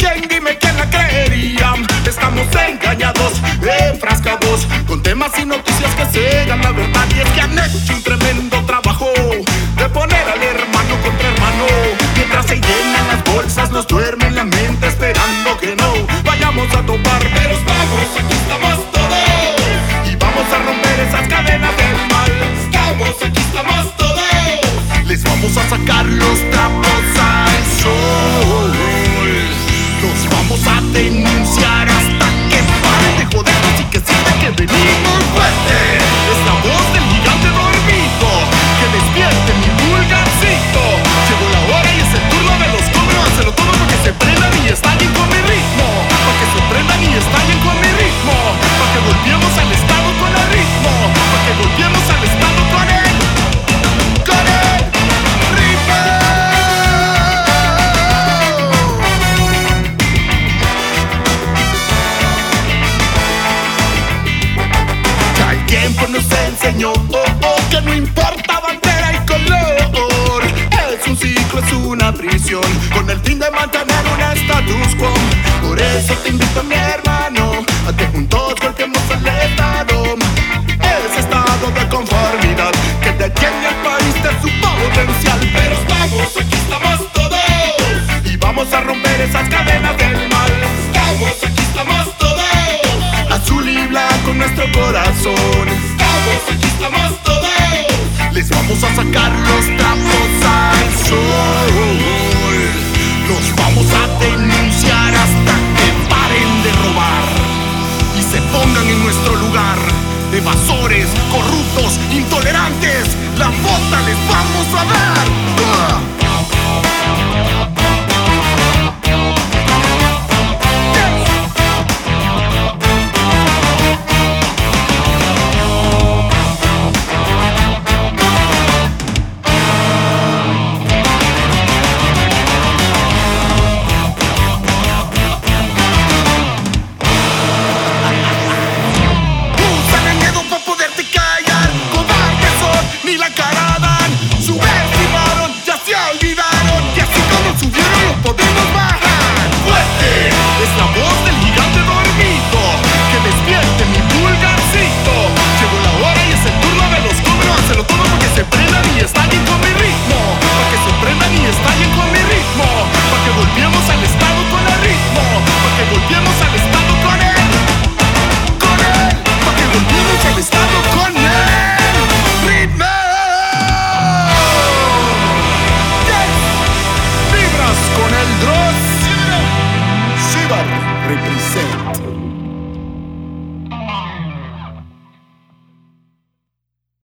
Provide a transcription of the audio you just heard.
quién, dime quién la creería. Estamos engañados, enfrascados con temas y noticias que sean la verdad. Y es que han hecho un tremendo trabajo de poner al hermano contra hermano. Mientras se llenan las bolsas, nos duermen la mente esperando que no vayamos a topar sueño, oh, oh, que no importa bandera y color. Es un ciclo, es una prisión, con el fin de mantener un status quo. Por eso te invito, mi hermano, a que juntos golpeemos el estado. Ese estado de conformidad que detiene al país de su potencial. Pero estamos, aquí estamos todos, y vamos a romper esas cadenas del mal. Estamos, aquí estamos todos, azul y blanco nuestro corazón. Pues les vamos a sacar los trapos al sol. Los vamos a denunciar hasta que paren de robar y se pongan en nuestro lugar. Evasores, corruptos, intolerantes, la bota les vamos a dar. represent.